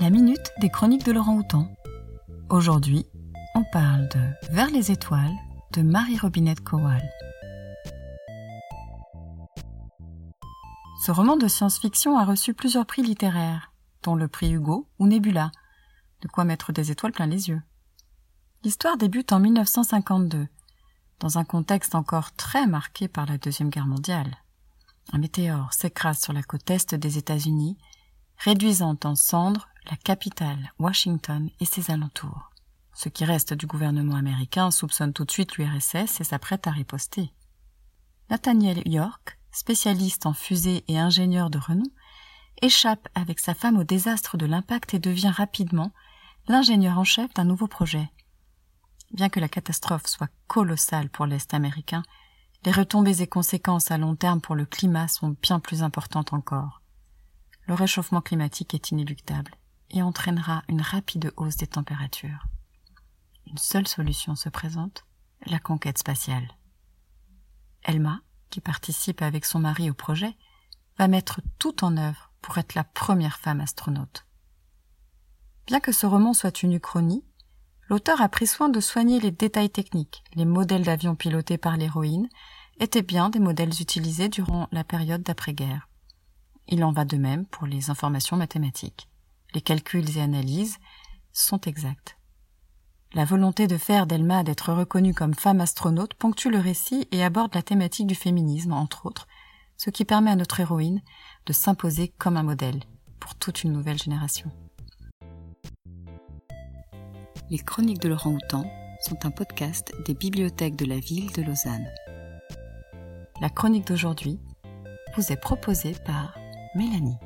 La minute des chroniques de Laurent Houtan. Aujourd'hui, on parle de Vers les étoiles de Marie-Robinette Kowal. Ce roman de science-fiction a reçu plusieurs prix littéraires, dont le prix Hugo ou Nebula, de quoi mettre des étoiles plein les yeux. L'histoire débute en 1952, dans un contexte encore très marqué par la Deuxième Guerre mondiale. Un météore s'écrase sur la côte est des États-Unis, réduisant en cendres la capitale, Washington et ses alentours. Ce qui reste du gouvernement américain soupçonne tout de suite l'URSS et s'apprête à riposter. Nathaniel York, spécialiste en fusées et ingénieur de renom, échappe avec sa femme au désastre de l'impact et devient rapidement l'ingénieur en chef d'un nouveau projet. Bien que la catastrophe soit colossale pour l'Est américain, les retombées et conséquences à long terme pour le climat sont bien plus importantes encore. Le réchauffement climatique est inéluctable et entraînera une rapide hausse des températures. Une seule solution se présente, la conquête spatiale. Elma, qui participe avec son mari au projet, va mettre tout en œuvre pour être la première femme astronaute. Bien que ce roman soit une uchronie, l'auteur a pris soin de soigner les détails techniques. Les modèles d'avions pilotés par l'héroïne étaient bien des modèles utilisés durant la période d'après-guerre. Il en va de même pour les informations mathématiques. Les calculs et analyses sont exacts. La volonté de faire d'Elma d'être reconnue comme femme astronaute ponctue le récit et aborde la thématique du féminisme, entre autres, ce qui permet à notre héroïne de s'imposer comme un modèle pour toute une nouvelle génération. Les Chroniques de Laurent Houtan sont un podcast des bibliothèques de la ville de Lausanne. La chronique d'aujourd'hui vous est proposée par Mélanie.